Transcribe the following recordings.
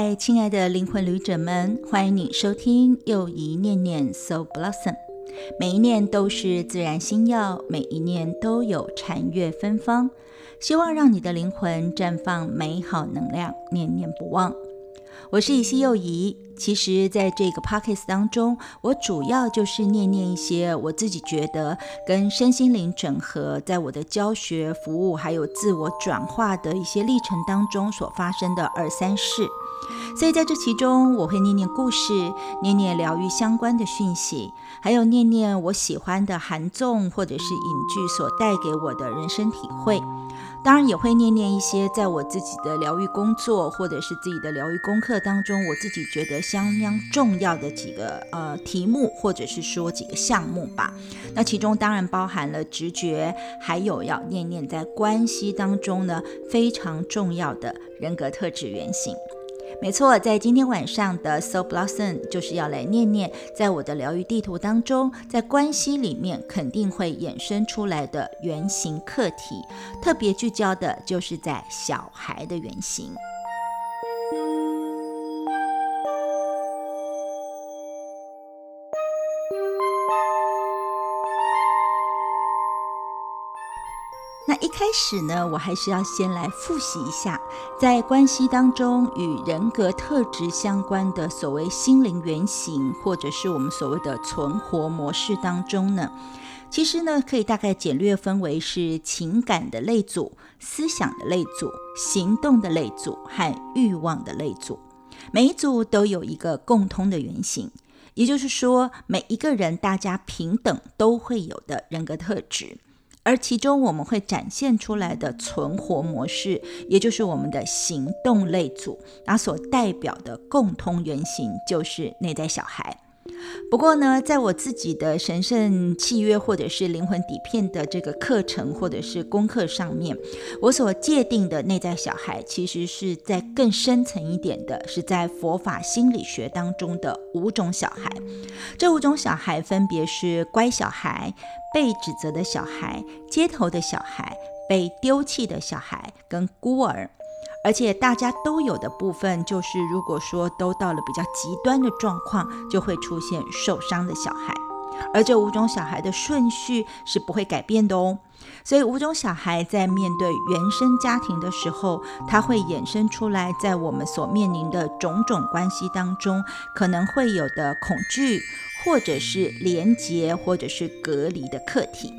嗨，亲爱的灵魂旅者们，欢迎你收听又一念念 Soul Blossom。每一念都是自然心药，每一念都有禅悦芬芳，希望让你的灵魂绽放美好能量，念念不忘。我是以西幼仪。其实，在这个 podcast 当中，我主要就是念念一些我自己觉得跟身心灵整合，在我的教学、服务还有自我转化的一些历程当中所发生的二三事。所以在这其中，我会念念故事，念念疗愈相关的讯息，还有念念我喜欢的韩综或者是影剧所带给我的人生体会。当然也会念念一些在我自己的疗愈工作或者是自己的疗愈功课当中，我自己觉得相当重要的几个呃题目，或者是说几个项目吧。那其中当然包含了直觉，还有要念念在关系当中呢非常重要的人格特质原型。没错，在今天晚上的 So Blossom 就是要来念念，在我的疗愈地图当中，在关系里面肯定会衍生出来的原型课题，特别聚焦的就是在小孩的原型。一开始呢，我还是要先来复习一下，在关系当中与人格特质相关的所谓心灵原型，或者是我们所谓的存活模式当中呢，其实呢可以大概简略分为是情感的类组、思想的类组、行动的类组和欲望的类组。每一组都有一个共通的原型，也就是说，每一个人大家平等都会有的人格特质。而其中我们会展现出来的存活模式，也就是我们的行动类组，那所代表的共通原型就是内在小孩。不过呢，在我自己的神圣契约或者是灵魂底片的这个课程或者是功课上面，我所界定的内在小孩，其实是在更深层一点的，是在佛法心理学当中的五种小孩。这五种小孩分别是乖小孩、被指责的小孩、街头的小孩、被丢弃的小孩跟孤儿。而且大家都有的部分，就是如果说都到了比较极端的状况，就会出现受伤的小孩。而这五种小孩的顺序是不会改变的哦。所以五种小孩在面对原生家庭的时候，它会衍生出来，在我们所面临的种种关系当中，可能会有的恐惧，或者是连结，或者是隔离的课题。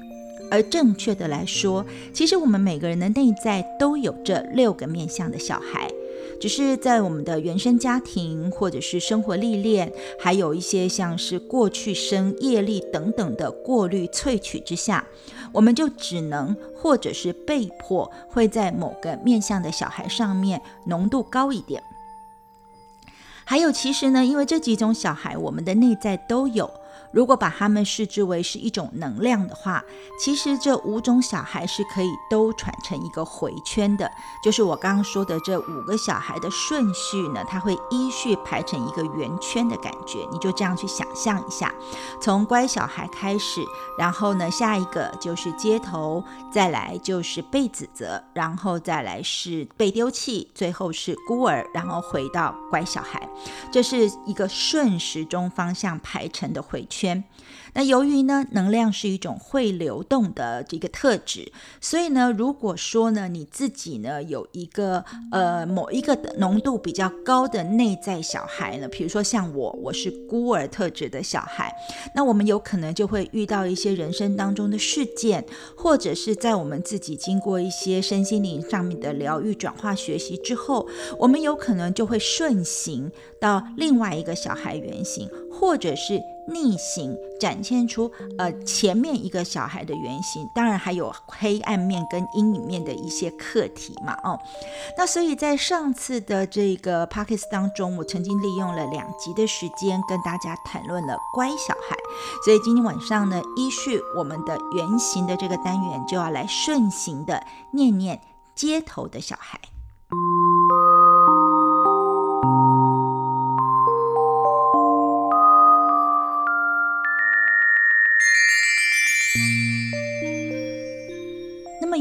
而正确的来说，其实我们每个人的内在都有这六个面向的小孩，只是在我们的原生家庭或者是生活历练，还有一些像是过去生业力等等的过滤萃取之下，我们就只能或者是被迫会在某个面向的小孩上面浓度高一点。还有，其实呢，因为这几种小孩，我们的内在都有。如果把他们视之为是一种能量的话，其实这五种小孩是可以都传成一个回圈的。就是我刚刚说的这五个小孩的顺序呢，它会依序排成一个圆圈的感觉。你就这样去想象一下，从乖小孩开始，然后呢，下一个就是街头，再来就是被指责，然后再来是被丢弃，最后是孤儿，然后回到乖小孩。这是一个顺时钟方向排成的回圈。圈，那由于呢，能量是一种会流动的这个特质，所以呢，如果说呢，你自己呢有一个呃某一个浓度比较高的内在小孩呢，比如说像我，我是孤儿特质的小孩，那我们有可能就会遇到一些人生当中的事件，或者是在我们自己经过一些身心灵上面的疗愈转化学习之后，我们有可能就会顺行到另外一个小孩原型，或者是。逆行展现出呃前面一个小孩的原型，当然还有黑暗面跟阴影面的一些课题嘛哦。那所以在上次的这个 p o c k e t 当中，我曾经利用了两集的时间跟大家谈论了乖小孩，所以今天晚上呢，依序我们的原型的这个单元就要来顺行的念念街头的小孩。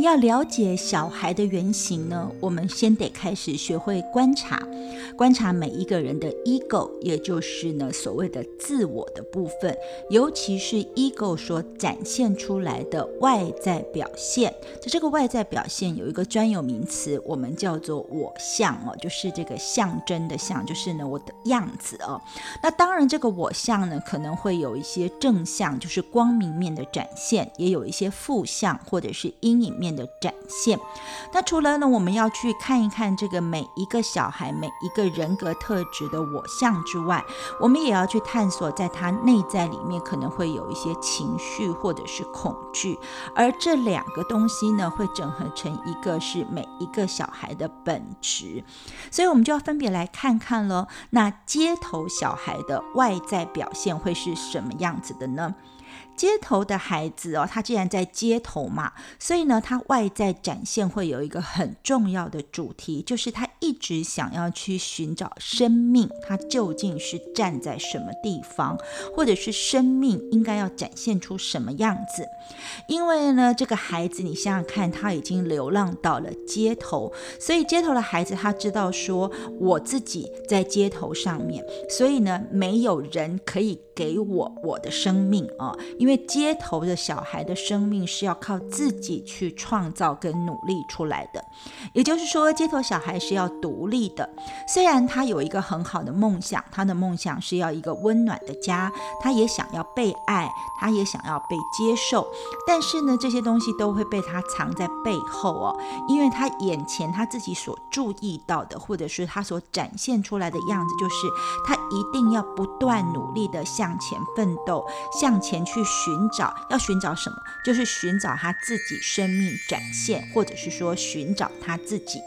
要了解小孩的原型呢？我们先得开始学会观察，观察每一个人的 ego，也就是呢所谓的自我的部分，尤其是 ego 所展现出来的外在表现。在这个外在表现有一个专有名词，我们叫做我相哦，就是这个象征的象，就是呢我的样子哦。那当然，这个我相呢可能会有一些正向，就是光明面的展现，也有一些负向或者是阴影面的展现。那除了呢，我们要去看一看这个每一个小孩每一个人格特质的我相之外，我们也要去探索在他内在里面可能会有一些情绪或者是恐惧，而这两个东西呢，会整合成一个是每一个小孩的本质。所以，我们就要分别来看看了。那街头小孩的外在表现会是什么样子的呢？街头的孩子哦，他既然在街头嘛，所以呢，他外在展现会有一个很重要的主题，就是他一直想要去寻找生命，他究竟是站在什么地方，或者是生命应该要展现出什么样子？因为呢，这个孩子，你想想看，他已经流浪到了街头，所以街头的孩子他知道说，我自己在街头上面，所以呢，没有人可以给我我的生命啊，因因为街头的小孩的生命是要靠自己去创造跟努力出来的，也就是说，街头小孩是要独立的。虽然他有一个很好的梦想，他的梦想是要一个温暖的家，他也想要被爱，他也想要被接受，但是呢，这些东西都会被他藏在背后哦，因为他眼前他自己所注意到的，或者是他所展现出来的样子，就是他一定要不断努力的向前奋斗，向前去。寻找要寻找什么，就是寻找他自己生命展现，或者是说寻找他自己。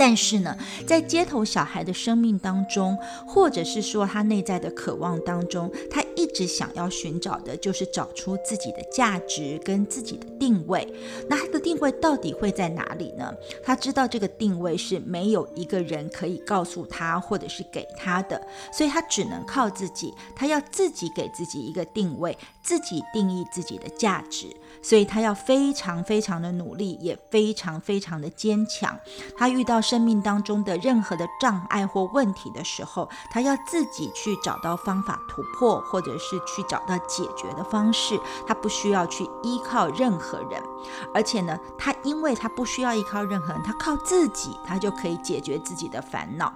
但是呢，在街头小孩的生命当中，或者是说他内在的渴望当中，他一直想要寻找的就是找出自己的价值跟自己的定位。那他的定位到底会在哪里呢？他知道这个定位是没有一个人可以告诉他或者是给他的，所以他只能靠自己。他要自己给自己一个定位，自己定义自己的价值。所以他要非常非常的努力，也非常非常的坚强。他遇到。生命当中的任何的障碍或问题的时候，他要自己去找到方法突破，或者是去找到解决的方式。他不需要去依靠任何人，而且呢，他因为他不需要依靠任何人，他靠自己，他就可以解决自己的烦恼。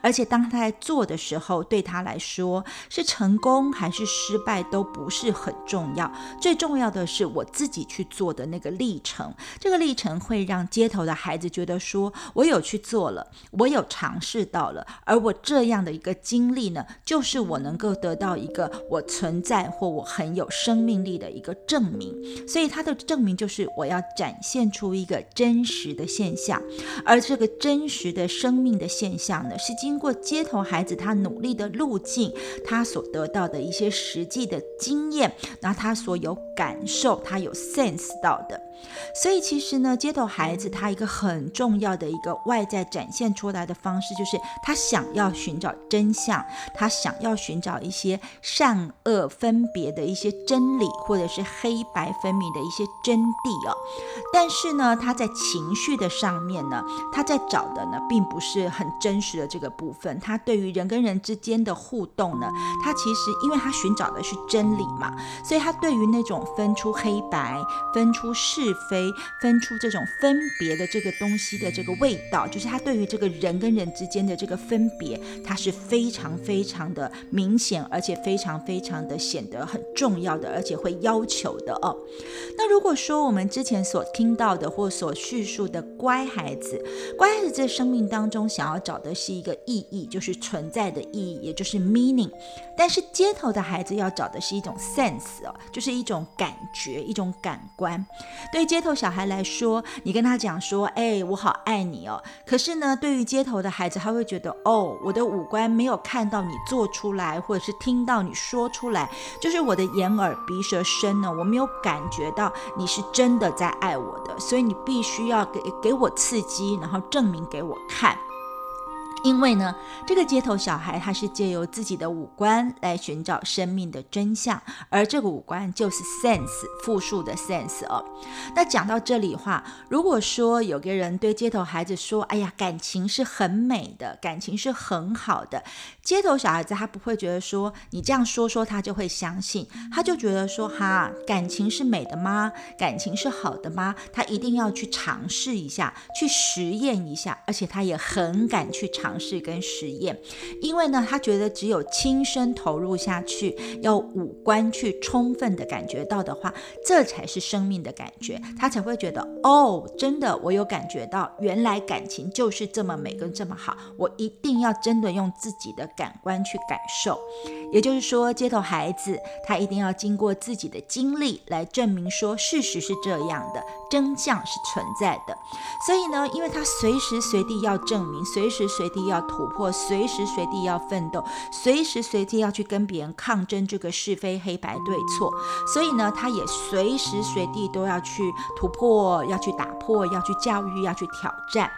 而且当他在做的时候，对他来说是成功还是失败都不是很重要，最重要的是我自己去做的那个历程。这个历程会让街头的孩子觉得说，我有去。做了，我有尝试到了，而我这样的一个经历呢，就是我能够得到一个我存在或我很有生命力的一个证明。所以它的证明就是我要展现出一个真实的现象，而这个真实的生命的现象呢，是经过街头孩子他努力的路径，他所得到的一些实际的经验，那他所有感受，他有 sense 到的。所以其实呢，街头孩子他一个很重要的一个外在展现出来的方式，就是他想要寻找真相，他想要寻找一些善恶分别的一些真理，或者是黑白分明的一些真谛哦。但是呢，他在情绪的上面呢，他在找的呢，并不是很真实的这个部分。他对于人跟人之间的互动呢，他其实因为他寻找的是真理嘛，所以他对于那种分出黑白、分出是。是非分出这种分别的这个东西的这个味道，就是他对于这个人跟人之间的这个分别，它是非常非常的明显，而且非常非常的显得很重要的，而且会要求的哦。那如果说我们之前所听到的或所叙述的乖孩子，乖孩子在生命当中想要找的是一个意义，就是存在的意义，也就是 meaning。但是街头的孩子要找的是一种 sense 哦，就是一种感觉，一种感官。对街头小孩来说，你跟他讲说，哎，我好爱你哦。可是呢，对于街头的孩子，他会觉得，哦，我的五官没有看到你做出来，或者是听到你说出来，就是我的眼耳鼻舌身呢，我没有感觉到你是真的在爱我的，所以你必须要给给我刺激，然后证明给我看。因为呢，这个街头小孩他是借由自己的五官来寻找生命的真相，而这个五官就是 sense 复数的 sense 哦。那讲到这里话，如果说有个人对街头孩子说：“哎呀，感情是很美的，感情是很好的。”街头小孩子他不会觉得说你这样说说他就会相信，他就觉得说：“哈，感情是美的吗？感情是好的吗？”他一定要去尝试一下，去实验一下，而且他也很敢去尝。尝试跟实验，因为呢，他觉得只有亲身投入下去，要五官去充分的感觉到的话，这才是生命的感觉，他才会觉得哦，真的，我有感觉到，原来感情就是这么美跟这么好，我一定要真的用自己的感官去感受。也就是说，街头孩子他一定要经过自己的经历来证明说事实是这样的，真相是存在的。所以呢，因为他随时随地要证明，随时随地要突破，随时随地要奋斗，随时随地要去跟别人抗争这个是非黑白对错，所以呢，他也随时随地都要去突破，要去打破，要去教育，要去挑战。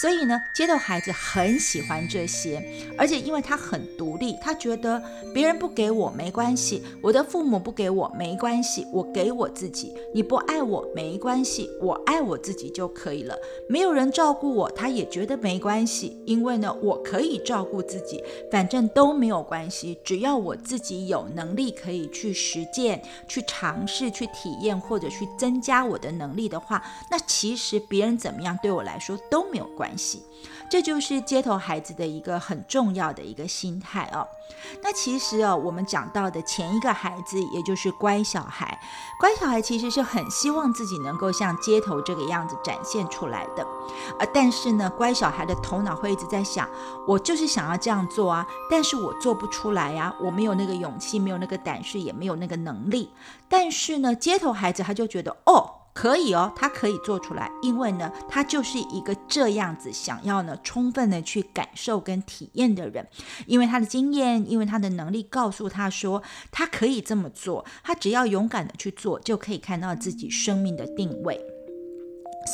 所以呢，街头孩子很喜欢这些，而且因为他很独立，他觉得。别人不给我没关系，我的父母不给我没关系，我给我自己。你不爱我没关系，我爱我自己就可以了。没有人照顾我，他也觉得没关系，因为呢，我可以照顾自己，反正都没有关系。只要我自己有能力可以去实践、去尝试、去体验，或者去增加我的能力的话，那其实别人怎么样对我来说都没有关系。这就是街头孩子的一个很重要的一个心态哦。那其实哦，我们讲到的前一个孩子，也就是乖小孩，乖小孩其实是很希望自己能够像街头这个样子展现出来的。呃，但是呢，乖小孩的头脑会一直在想，我就是想要这样做啊，但是我做不出来呀，我没有那个勇气，没有那个胆识，也没有那个能力。但是呢，街头孩子他就觉得哦。可以哦，他可以做出来，因为呢，他就是一个这样子想要呢，充分的去感受跟体验的人，因为他的经验，因为他的能力告诉他说，他可以这么做，他只要勇敢的去做，就可以看到自己生命的定位。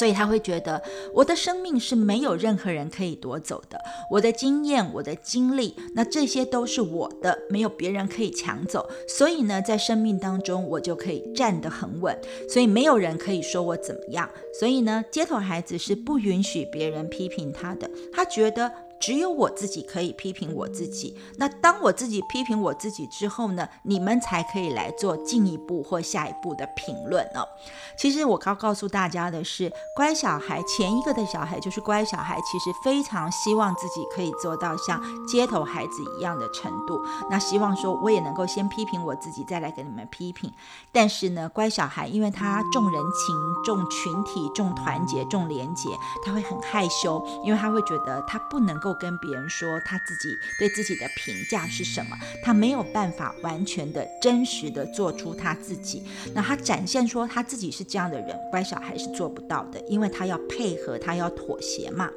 所以他会觉得我的生命是没有任何人可以夺走的，我的经验、我的经历，那这些都是我的，没有别人可以抢走。所以呢，在生命当中，我就可以站得很稳，所以没有人可以说我怎么样。所以呢，街头孩子是不允许别人批评他的，他觉得。只有我自己可以批评我自己。那当我自己批评我自己之后呢，你们才可以来做进一步或下一步的评论哦。其实我要告诉大家的是，乖小孩前一个的小孩就是乖小孩，其实非常希望自己可以做到像街头孩子一样的程度。那希望说我也能够先批评我自己，再来给你们批评。但是呢，乖小孩因为他重人情、重群体、重团结、重廉洁，他会很害羞，因为他会觉得他不能够。跟别人说他自己对自己的评价是什么，他没有办法完全的真实的做出他自己。那他展现说他自己是这样的人，乖小孩是做不到的，因为他要配合，他要妥协嘛。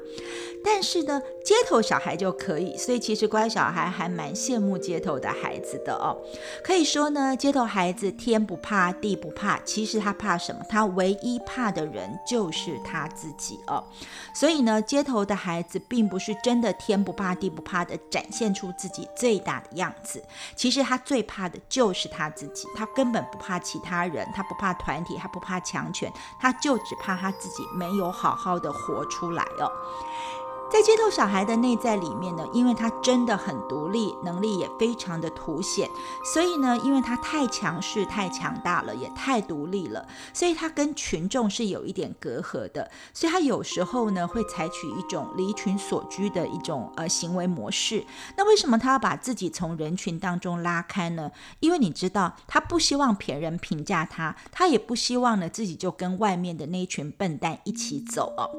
但是呢，街头小孩就可以，所以其实乖小孩还蛮羡慕街头的孩子的哦。可以说呢，街头孩子天不怕地不怕，其实他怕什么？他唯一怕的人就是他自己哦。所以呢，街头的孩子并不是真天不怕地不怕的展现出自己最大的样子，其实他最怕的就是他自己，他根本不怕其他人，他不怕团体，他不怕强权，他就只怕他自己没有好好的活出来哦。在街头小孩的内在里面呢，因为他真的很独立，能力也非常的凸显，所以呢，因为他太强势、太强大了，也太独立了，所以他跟群众是有一点隔阂的，所以他有时候呢会采取一种离群所居的一种呃行为模式。那为什么他要把自己从人群当中拉开呢？因为你知道，他不希望别人评价他，他也不希望呢自己就跟外面的那一群笨蛋一起走哦。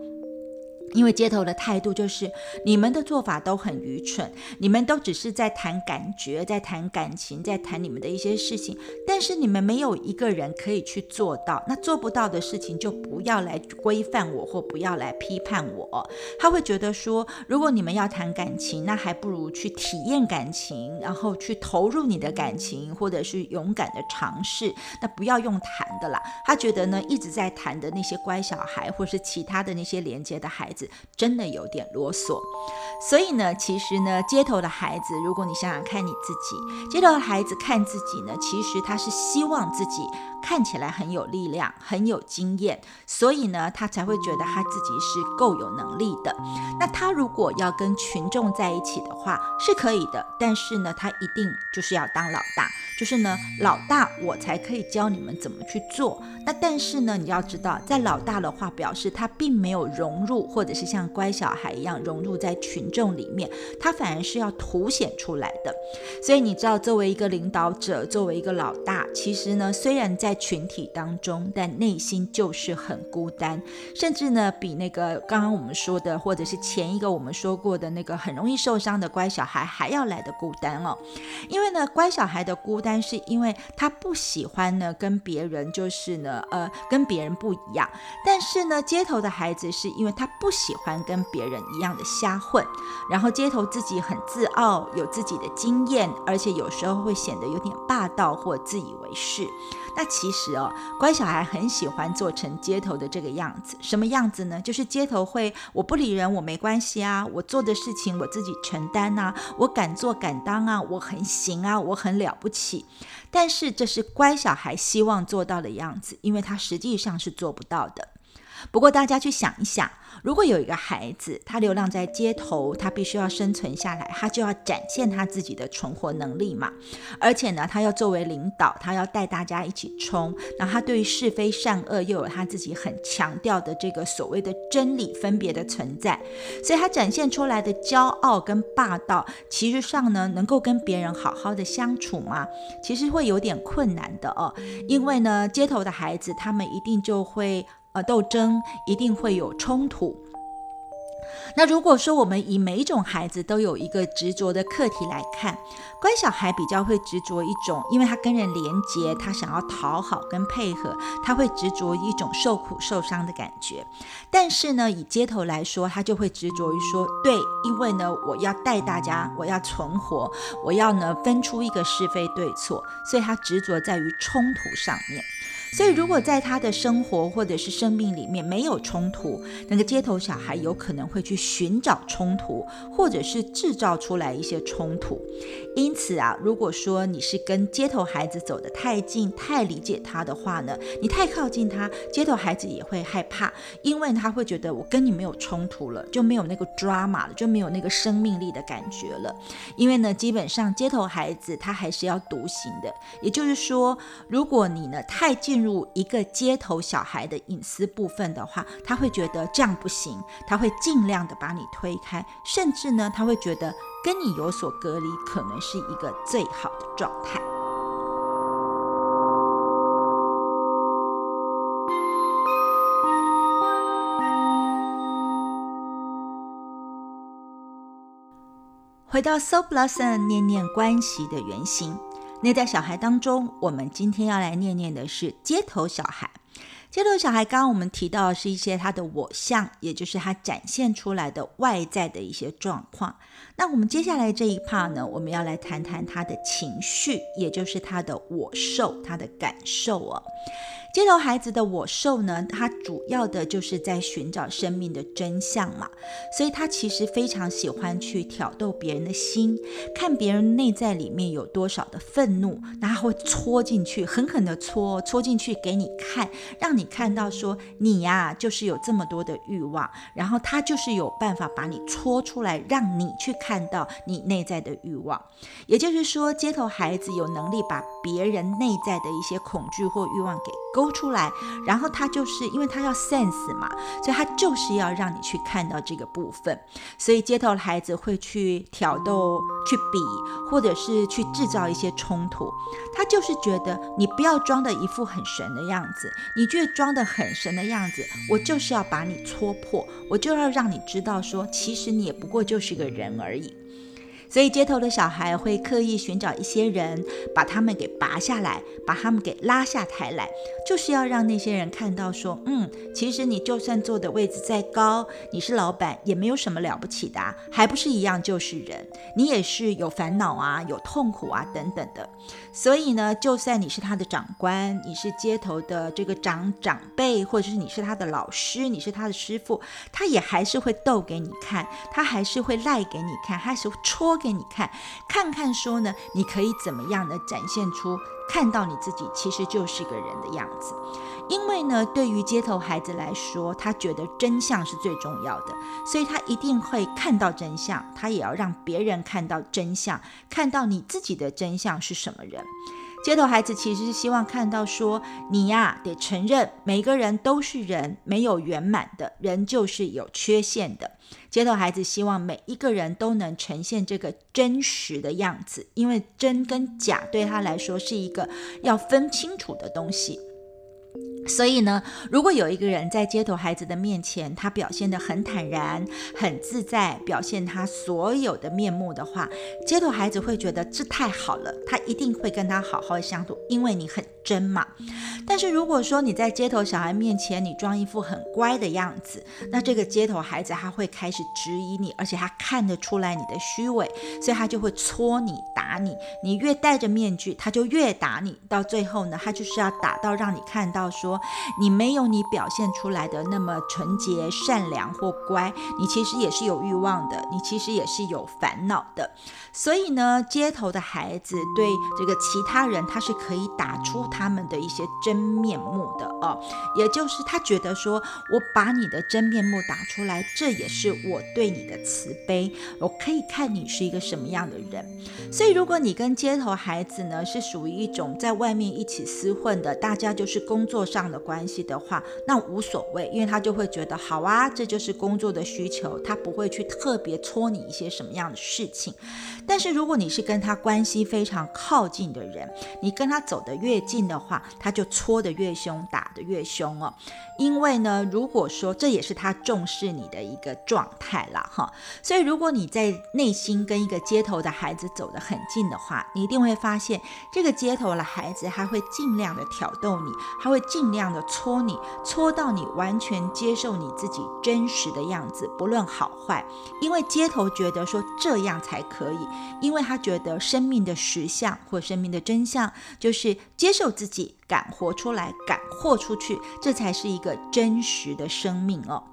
因为街头的态度就是，你们的做法都很愚蠢，你们都只是在谈感觉，在谈感情，在谈你们的一些事情，但是你们没有一个人可以去做到。那做不到的事情，就不要来规范我，或不要来批判我。他会觉得说，如果你们要谈感情，那还不如去体验感情，然后去投入你的感情，或者是勇敢的尝试。那不要用谈的啦。他觉得呢，一直在谈的那些乖小孩，或是其他的那些连接的孩子。真的有点啰嗦。所以呢，其实呢，街头的孩子，如果你想想看你自己，街头的孩子看自己呢，其实他是希望自己看起来很有力量、很有经验，所以呢，他才会觉得他自己是够有能力的。那他如果要跟群众在一起的话，是可以的，但是呢，他一定就是要当老大。就是呢，老大我才可以教你们怎么去做。那但是呢，你要知道，在老大的话表示他并没有融入，或者是像乖小孩一样融入在群众里面，他反而是要凸显出来的。所以你知道，作为一个领导者，作为一个老大，其实呢，虽然在群体当中，但内心就是很孤单，甚至呢，比那个刚刚我们说的，或者是前一个我们说过的那个很容易受伤的乖小孩还要来的孤单哦。因为呢，乖小孩的孤。单是因为他不喜欢呢，跟别人就是呢，呃，跟别人不一样。但是呢，街头的孩子是因为他不喜欢跟别人一样的瞎混，然后街头自己很自傲，有自己的经验，而且有时候会显得有点霸道或自以为是。那其其实哦，乖小孩很喜欢做成街头的这个样子。什么样子呢？就是街头会，我不理人，我没关系啊，我做的事情我自己承担啊，我敢做敢当啊，我很行啊，我很了不起。但是这是乖小孩希望做到的样子，因为他实际上是做不到的。不过大家去想一想。如果有一个孩子，他流浪在街头，他必须要生存下来，他就要展现他自己的存活能力嘛。而且呢，他要作为领导，他要带大家一起冲。那他对于是非善恶又有他自己很强调的这个所谓的真理分别的存在，所以他展现出来的骄傲跟霸道，其实上呢，能够跟别人好好的相处吗？其实会有点困难的哦，因为呢，街头的孩子他们一定就会。呃，斗争一定会有冲突。那如果说我们以每一种孩子都有一个执着的课题来看，乖小孩比较会执着一种，因为他跟人连接，他想要讨好跟配合，他会执着一种受苦受伤的感觉。但是呢，以街头来说，他就会执着于说，对，因为呢，我要带大家，我要存活，我要呢分出一个是非对错，所以他执着在于冲突上面。所以，如果在他的生活或者是生命里面没有冲突，那个街头小孩有可能会去寻找冲突，或者是制造出来一些冲突。因此啊，如果说你是跟街头孩子走得太近、太理解他的话呢，你太靠近他，街头孩子也会害怕，因为他会觉得我跟你没有冲突了，就没有那个 drama 了，就没有那个生命力的感觉了。因为呢，基本上街头孩子他还是要独行的，也就是说，如果你呢太进入一个街头小孩的隐私部分的话，他会觉得这样不行，他会尽量的把你推开，甚至呢，他会觉得跟你有所隔离，可能是一个最好的状态。回到 So Blossom 念念关系的原型。那在小孩当中，我们今天要来念念的是街头小孩。街头小孩，刚刚我们提到的是一些他的我相，也就是他展现出来的外在的一些状况。那我们接下来这一 part 呢，我们要来谈谈他的情绪，也就是他的我受，他的感受哦。街头孩子的我受呢，他主要的就是在寻找生命的真相嘛，所以他其实非常喜欢去挑逗别人的心，看别人内在里面有多少的愤怒，然后会戳进去，狠狠的戳，戳进去给你看，让你看到说你呀就是有这么多的欲望，然后他就是有办法把你戳出来，让你去看到你内在的欲望。也就是说，街头孩子有能力把别人内在的一些恐惧或欲望给勾。勾出来，然后他就是因为他要 sense 嘛，所以他就是要让你去看到这个部分。所以街头的孩子会去挑逗、去比，或者是去制造一些冲突。他就是觉得你不要装的一副很神的样子，你越装的很神的样子，我就是要把你戳破，我就要让你知道说，其实你也不过就是个人而已。所以街头的小孩会刻意寻找一些人，把他们给拔下来，把他们给拉下台来，就是要让那些人看到说，嗯，其实你就算坐的位置再高，你是老板也没有什么了不起的，还不是一样就是人，你也是有烦恼啊，有痛苦啊等等的。所以呢，就算你是他的长官，你是街头的这个长长辈，或者是你是他的老师，你是他的师傅，他也还是会逗给你看，他还是会赖给你看，还是戳给你看，看看说呢，你可以怎么样的展现出看到你自己其实就是个人的样子。因为呢，对于街头孩子来说，他觉得真相是最重要的，所以他一定会看到真相，他也要让别人看到真相，看到你自己的真相是什么人。街头孩子其实是希望看到说，你呀得承认，每个人都是人，没有圆满的人就是有缺陷的。街头孩子希望每一个人都能呈现这个真实的样子，因为真跟假对他来说是一个要分清楚的东西。所以呢，如果有一个人在街头孩子的面前，他表现得很坦然、很自在，表现他所有的面目的话，街头孩子会觉得这太好了，他一定会跟他好好相处，因为你很真嘛。但是如果说你在街头小孩面前，你装一副很乖的样子，那这个街头孩子他会开始质疑你，而且他看得出来你的虚伪，所以他就会戳你、打你。你越戴着面具，他就越打你。到最后呢，他就是要打到让你看到说。你没有你表现出来的那么纯洁、善良或乖，你其实也是有欲望的，你其实也是有烦恼的。所以呢，街头的孩子对这个其他人，他是可以打出他们的一些真面目的哦，也就是他觉得说，我把你的真面目打出来，这也是我对你的慈悲，我可以看你是一个什么样的人。所以，如果你跟街头孩子呢是属于一种在外面一起厮混的，大家就是工作上的关系的话，那无所谓，因为他就会觉得好啊，这就是工作的需求，他不会去特别戳你一些什么样的事情。但是如果你是跟他关系非常靠近的人，你跟他走得越近的话，他就戳得越凶，打得越凶哦。因为呢，如果说这也是他重视你的一个状态啦，哈。所以如果你在内心跟一个街头的孩子走得很近的话，你一定会发现这个街头的孩子他会尽量的挑逗你，他会尽样的搓你，搓到你完全接受你自己真实的样子，不论好坏。因为街头觉得说这样才可以。因为他觉得生命的实相或生命的真相，就是接受自己，敢活出来，敢豁出去，这才是一个真实的生命哦。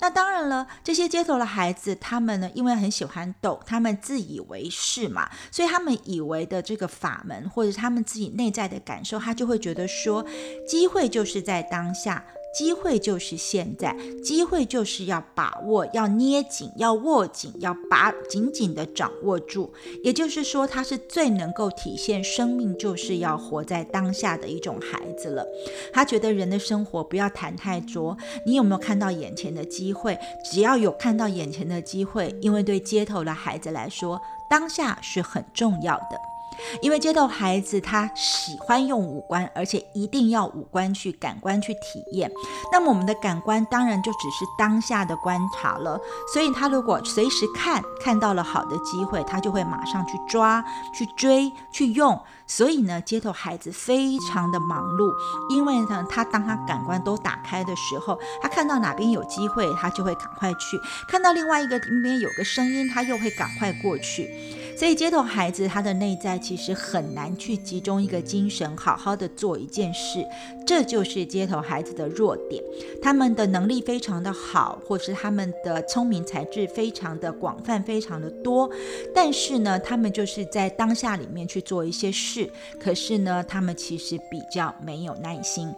那当然了，这些街头的孩子，他们呢，因为很喜欢逗，他们自以为是嘛，所以他们以为的这个法门，或者他们自己内在的感受，他就会觉得说，机会就是在当下。机会就是现在，机会就是要把握，要捏紧，要握紧，要把紧紧的掌握住。也就是说，他是最能够体现生命就是要活在当下的一种孩子了。他觉得人的生活不要谈太多，你有没有看到眼前的机会？只要有看到眼前的机会，因为对街头的孩子来说，当下是很重要的。因为街头孩子他喜欢用五官，而且一定要五官去感官去体验。那么我们的感官当然就只是当下的观察了。所以他如果随时看看到了好的机会，他就会马上去抓、去追、去用。所以呢，街头孩子非常的忙碌，因为呢，他当他感官都打开的时候，他看到哪边有机会，他就会赶快去；看到另外一个那边有个声音，他又会赶快过去。所以街头孩子他的内在其实很难去集中一个精神，好好的做一件事，这就是街头孩子的弱点。他们的能力非常的好，或是他们的聪明才智非常的广泛，非常的多，但是呢，他们就是在当下里面去做一些事，可是呢，他们其实比较没有耐心。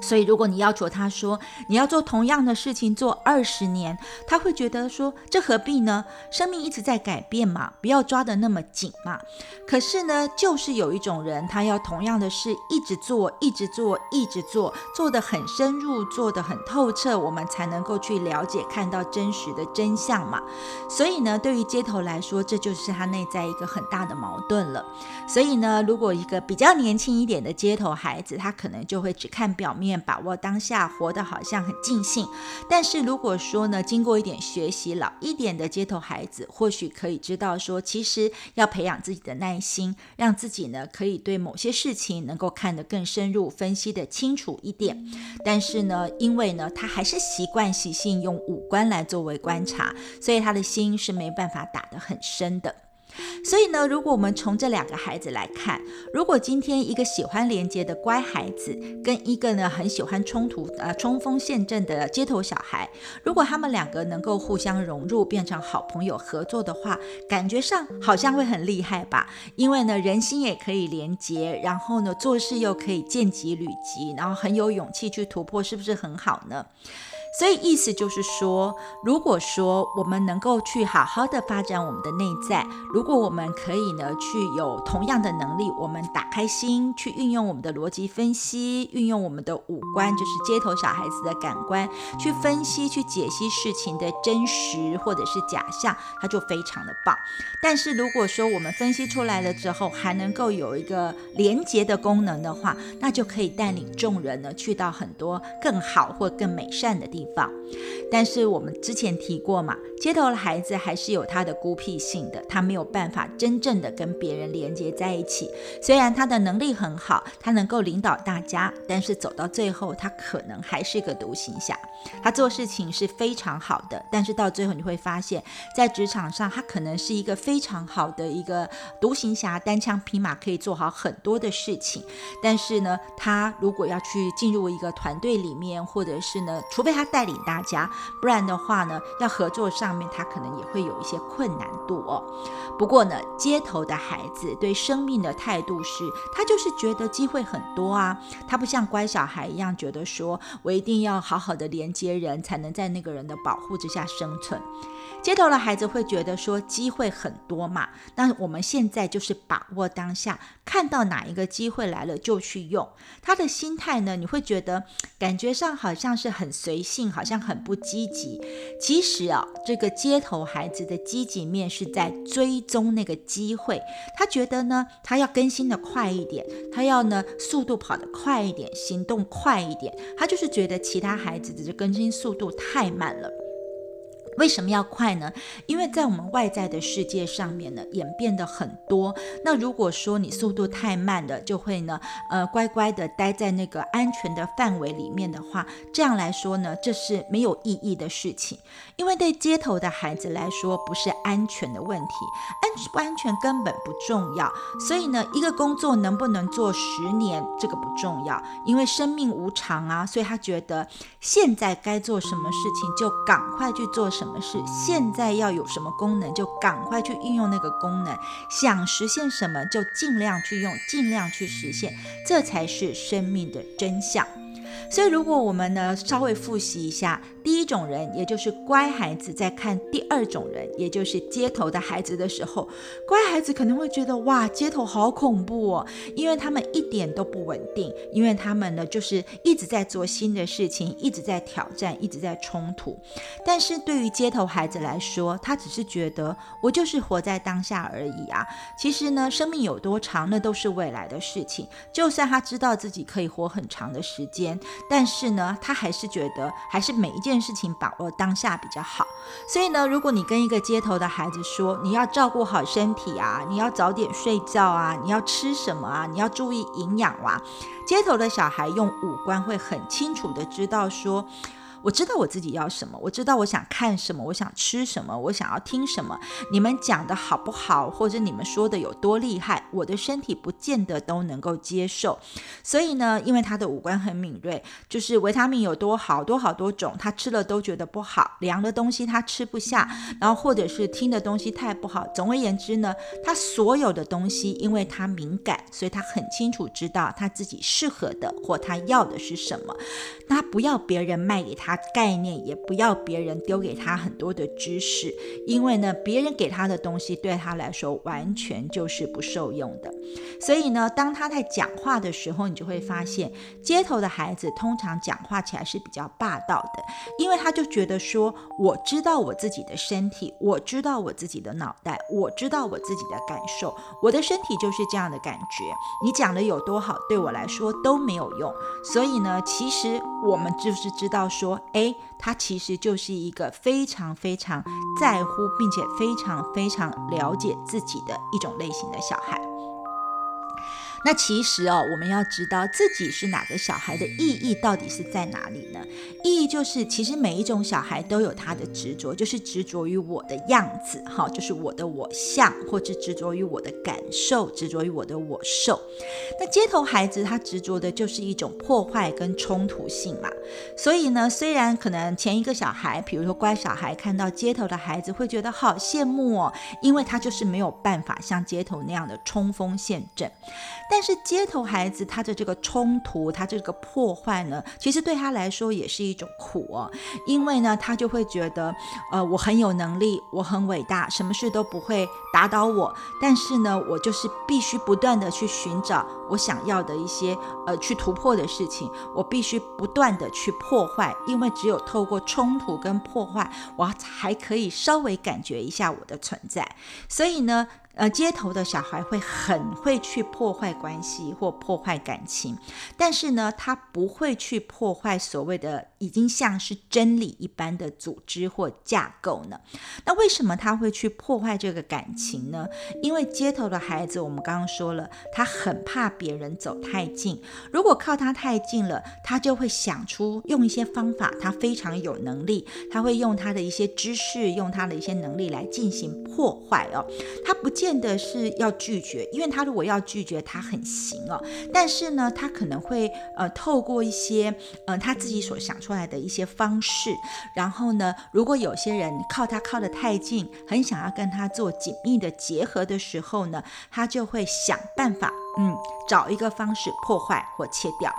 所以，如果你要求他说你要做同样的事情做二十年，他会觉得说这何必呢？生命一直在改变嘛，不要抓得那么紧嘛。可是呢，就是有一种人，他要同样的事一直做，一直做，一直做，做得很深入，做得很透彻，我们才能够去了解、看到真实的真相嘛。所以呢，对于街头来说，这就是他内在一个很大的矛盾了。所以呢，如果一个比较年轻一点的街头孩子，他可能就会只看表面。面把握当下，活得好像很尽兴。但是如果说呢，经过一点学习，老一点的街头孩子或许可以知道说，其实要培养自己的耐心，让自己呢可以对某些事情能够看得更深入，分析的清楚一点。但是呢，因为呢他还是习惯习性用五官来作为观察，所以他的心是没办法打得很深的。所以呢，如果我们从这两个孩子来看，如果今天一个喜欢连接的乖孩子，跟一个呢很喜欢冲突、呃冲锋陷阵的街头小孩，如果他们两个能够互相融入，变成好朋友合作的话，感觉上好像会很厉害吧？因为呢，人心也可以连接，然后呢，做事又可以见机履机，然后很有勇气去突破，是不是很好呢？所以意思就是说，如果说我们能够去好好的发展我们的内在，如果我们可以呢去有同样的能力，我们打开心去运用我们的逻辑分析，运用我们的五官，就是街头小孩子的感官去分析、去解析事情的真实或者是假象，它就非常的棒。但是如果说我们分析出来了之后，还能够有一个连接的功能的话，那就可以带领众人呢去到很多更好或更美善的地。地方，但是我们之前提过嘛，街头的孩子还是有他的孤僻性的，他没有办法真正的跟别人连接在一起。虽然他的能力很好，他能够领导大家，但是走到最后，他可能还是个独行侠。他做事情是非常好的，但是到最后你会发现，在职场上，他可能是一个非常好的一个独行侠，单枪匹马可以做好很多的事情。但是呢，他如果要去进入一个团队里面，或者是呢，除非他带领大家，不然的话呢，要合作上面他可能也会有一些困难度哦。不过呢，街头的孩子对生命的态度是，他就是觉得机会很多啊，他不像乖小孩一样觉得说我一定要好好的连接人才能在那个人的保护之下生存。街头的孩子会觉得说机会很多嘛，那我们现在就是把握当下，看到哪一个机会来了就去用。他的心态呢，你会觉得感觉上好像是很随性，好像很不积极。其实啊，这个街头孩子的积极面是在追踪那个机会。他觉得呢，他要更新的快一点，他要呢速度跑得快一点，行动快一点。他就是觉得其他孩子的更新速度太慢了。为什么要快呢？因为在我们外在的世界上面呢，演变的很多。那如果说你速度太慢了，就会呢，呃，乖乖的待在那个安全的范围里面的话，这样来说呢，这是没有意义的事情。因为对街头的孩子来说，不是安全的问题，安不安全根本不重要。所以呢，一个工作能不能做十年，这个不重要，因为生命无常啊。所以他觉得现在该做什么事情，就赶快去做。什么事？现在要有什么功能，就赶快去运用那个功能；想实现什么，就尽量去用，尽量去实现，这才是生命的真相。所以，如果我们呢稍微复习一下。第一种人，也就是乖孩子，在看第二种人，也就是街头的孩子的时候，乖孩子可能会觉得哇，街头好恐怖哦，因为他们一点都不稳定，因为他们呢就是一直在做新的事情，一直在挑战，一直在冲突。但是对于街头孩子来说，他只是觉得我就是活在当下而已啊。其实呢，生命有多长，那都是未来的事情。就算他知道自己可以活很长的时间，但是呢，他还是觉得还是每一件。件事情把握当下比较好，所以呢，如果你跟一个街头的孩子说你要照顾好身体啊，你要早点睡觉啊，你要吃什么啊，你要注意营养啊，街头的小孩用五官会很清楚的知道说。我知道我自己要什么，我知道我想看什么，我想吃什么，我想要听什么。你们讲的好不好，或者你们说的有多厉害，我的身体不见得都能够接受。所以呢，因为他的五官很敏锐，就是维他命有多好多好多种，他吃了都觉得不好，凉的东西他吃不下，然后或者是听的东西太不好。总而言之呢，他所有的东西，因为他敏感，所以他很清楚知道他自己适合的或他要的是什么。那不要别人卖给他。他概念，也不要别人丢给他很多的知识，因为呢，别人给他的东西对他来说完全就是不受用的。所以呢，当他在讲话的时候，你就会发现，街头的孩子通常讲话起来是比较霸道的，因为他就觉得说，我知道我自己的身体，我知道我自己的脑袋，我知道我自己的感受，我的身体就是这样的感觉。你讲的有多好，对我来说都没有用。所以呢，其实我们就是知道说，诶，他其实就是一个非常非常在乎，并且非常非常了解自己的一种类型的小孩。那其实哦，我们要知道自己是哪个小孩的意义到底是在哪里呢？意义就是，其实每一种小孩都有他的执着，就是执着于我的样子，哈，就是我的我相，或者执着于我的感受，执着于我的我受。那街头孩子他执着的就是一种破坏跟冲突性嘛。所以呢，虽然可能前一个小孩，比如说乖小孩，看到街头的孩子会觉得好羡慕哦，因为他就是没有办法像街头那样的冲锋陷阵。但是街头孩子他的这个冲突，他这个破坏呢，其实对他来说也是一种苦哦，因为呢，他就会觉得，呃，我很有能力，我很伟大，什么事都不会打倒我。但是呢，我就是必须不断的去寻找我想要的一些呃去突破的事情，我必须不断的去破坏，因为只有透过冲突跟破坏，我才可以稍微感觉一下我的存在。所以呢。呃，街头的小孩会很会去破坏关系或破坏感情，但是呢，他不会去破坏所谓的已经像是真理一般的组织或架构呢？那为什么他会去破坏这个感情呢？因为街头的孩子，我们刚刚说了，他很怕别人走太近，如果靠他太近了，他就会想出用一些方法，他非常有能力，他会用他的一些知识，用他的一些能力来进行破坏哦，他不。见得是要拒绝，因为他如果要拒绝，他很行哦。但是呢，他可能会呃透过一些呃他自己所想出出来的一些方式，然后呢，如果有些人靠他靠得太近，很想要跟他做紧密的结合的时候呢，他就会想办法。嗯，找一个方式破坏或切掉，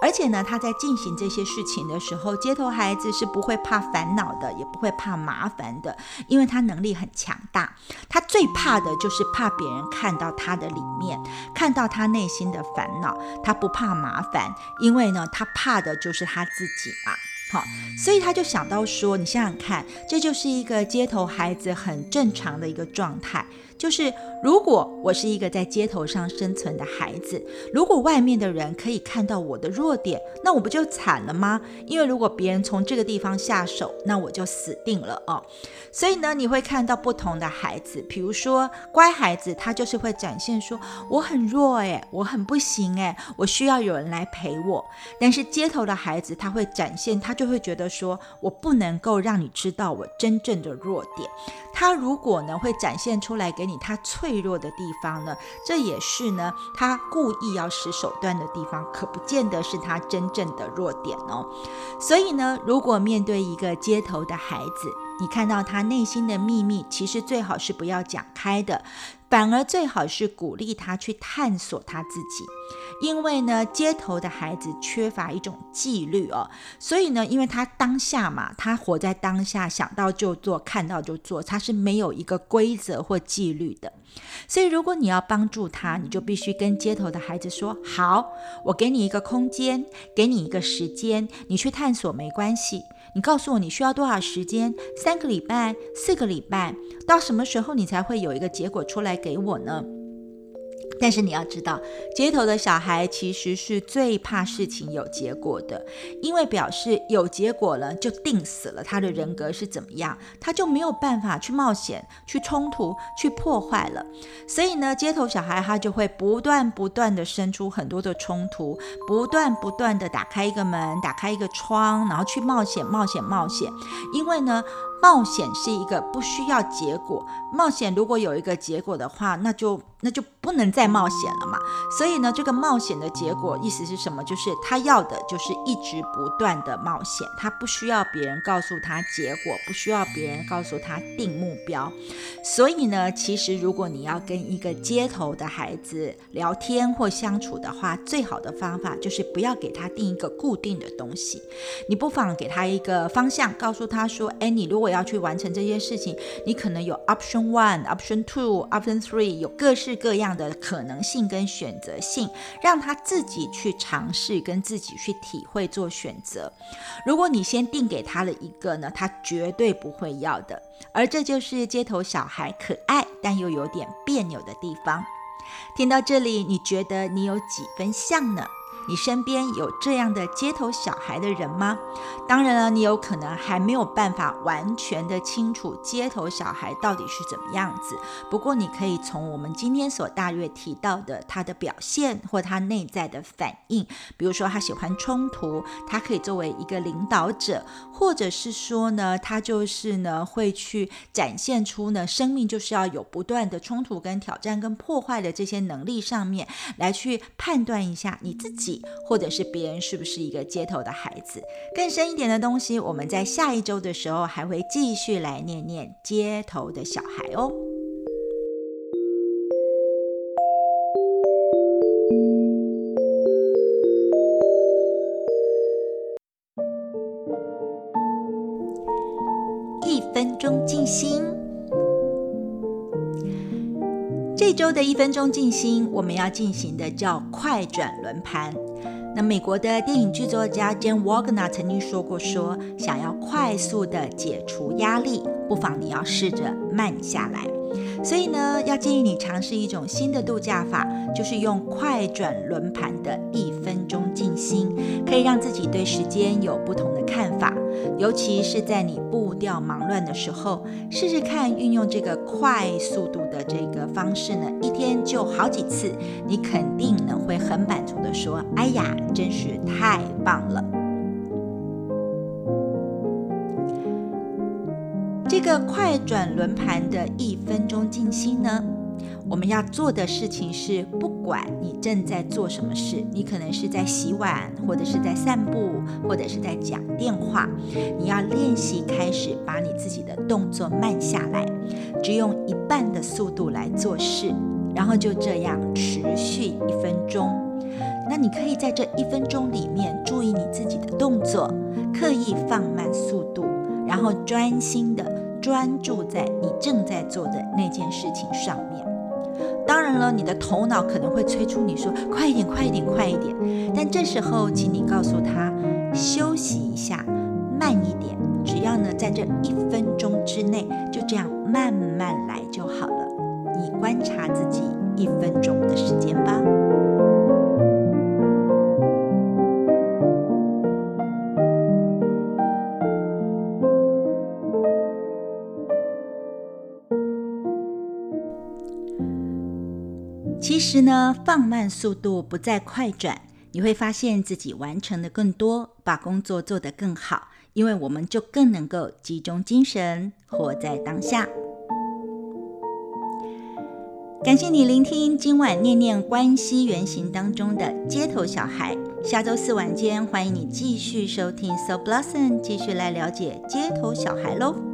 而且呢，他在进行这些事情的时候，街头孩子是不会怕烦恼的，也不会怕麻烦的，因为他能力很强大。他最怕的就是怕别人看到他的里面，看到他内心的烦恼。他不怕麻烦，因为呢，他怕的就是他自己嘛。好，所以他就想到说，你想想看，这就是一个街头孩子很正常的一个状态。就是，如果我是一个在街头上生存的孩子，如果外面的人可以看到我的弱点，那我不就惨了吗？因为如果别人从这个地方下手，那我就死定了哦。所以呢，你会看到不同的孩子，比如说乖孩子，他就是会展现说我很弱诶，我很不行诶，我需要有人来陪我。但是街头的孩子，他会展现，他就会觉得说我不能够让你知道我真正的弱点。他如果呢会展现出来给你他脆弱的地方呢，这也是呢他故意要使手段的地方，可不见得是他真正的弱点哦。所以呢，如果面对一个街头的孩子，你看到他内心的秘密，其实最好是不要讲开的。反而最好是鼓励他去探索他自己，因为呢，街头的孩子缺乏一种纪律哦，所以呢，因为他当下嘛，他活在当下，想到就做，看到就做，他是没有一个规则或纪律的。所以，如果你要帮助他，你就必须跟街头的孩子说：“好，我给你一个空间，给你一个时间，你去探索没关系。”你告诉我你需要多少时间？三个礼拜、四个礼拜，到什么时候你才会有一个结果出来给我呢？但是你要知道，街头的小孩其实是最怕事情有结果的，因为表示有结果了就定死了，他的人格是怎么样，他就没有办法去冒险、去冲突、去破坏了。所以呢，街头小孩他就会不断不断的生出很多的冲突，不断不断的打开一个门、打开一个窗，然后去冒险、冒险、冒险，因为呢。冒险是一个不需要结果，冒险如果有一个结果的话，那就。那就不能再冒险了嘛。所以呢，这个冒险的结果意思是什么？就是他要的就是一直不断的冒险，他不需要别人告诉他结果，不需要别人告诉他定目标。所以呢，其实如果你要跟一个街头的孩子聊天或相处的话，最好的方法就是不要给他定一个固定的东西。你不妨给他一个方向，告诉他说：“哎，你如果要去完成这些事情，你可能有 option one、option two、option three，有各式。”各样的可能性跟选择性，让他自己去尝试，跟自己去体会做选择。如果你先定给他了一个呢，他绝对不会要的。而这就是街头小孩可爱但又有点别扭的地方。听到这里，你觉得你有几分像呢？你身边有这样的街头小孩的人吗？当然了，你有可能还没有办法完全的清楚街头小孩到底是怎么样子。不过，你可以从我们今天所大约提到的他的表现或他内在的反应，比如说他喜欢冲突，他可以作为一个领导者，或者是说呢，他就是呢会去展现出呢生命就是要有不断的冲突跟挑战跟破坏的这些能力上面来去判断一下你自己。或者是别人是不是一个街头的孩子？更深一点的东西，我们在下一周的时候还会继续来念念街头的小孩哦。一分钟静心，这周的一分钟静心，我们要进行的叫快转轮盘。那美国的电影剧作家 Jane Wagner 曾经说过：“说想要快速的解除压力，不妨你要试着慢下来。”所以呢，要建议你尝试一种新的度假法，就是用快转轮盘的一分钟静心，可以让自己对时间有不同的看法。尤其是在你步调忙乱的时候，试试看运用这个快速度的这个方式呢，一天就好几次，你肯定呢会很满足的说：“哎呀，真是太棒了！”个快转轮盘的一分钟静心呢？我们要做的事情是，不管你正在做什么事，你可能是在洗碗，或者是在散步，或者是在讲电话，你要练习开始把你自己的动作慢下来，只用一半的速度来做事，然后就这样持续一分钟。那你可以在这一分钟里面注意你自己的动作，刻意放慢速度，然后专心的专注在你正在做的那件事情上面。当然了，你的头脑可能会催促你说：“快一点，快一点，快一点。”但这时候，请你告诉他休息一下，慢一点。只要呢，在这一分钟之内，就这样慢慢来就好了。你观察自己一分钟的时间吧。其实呢，放慢速度，不再快转，你会发现自己完成的更多，把工作做得更好，因为我们就更能够集中精神，活在当下。感谢你聆听今晚念念关西原型当中的街头小孩。下周四晚间，欢迎你继续收听 So Blossom，继续来了解街头小孩喽。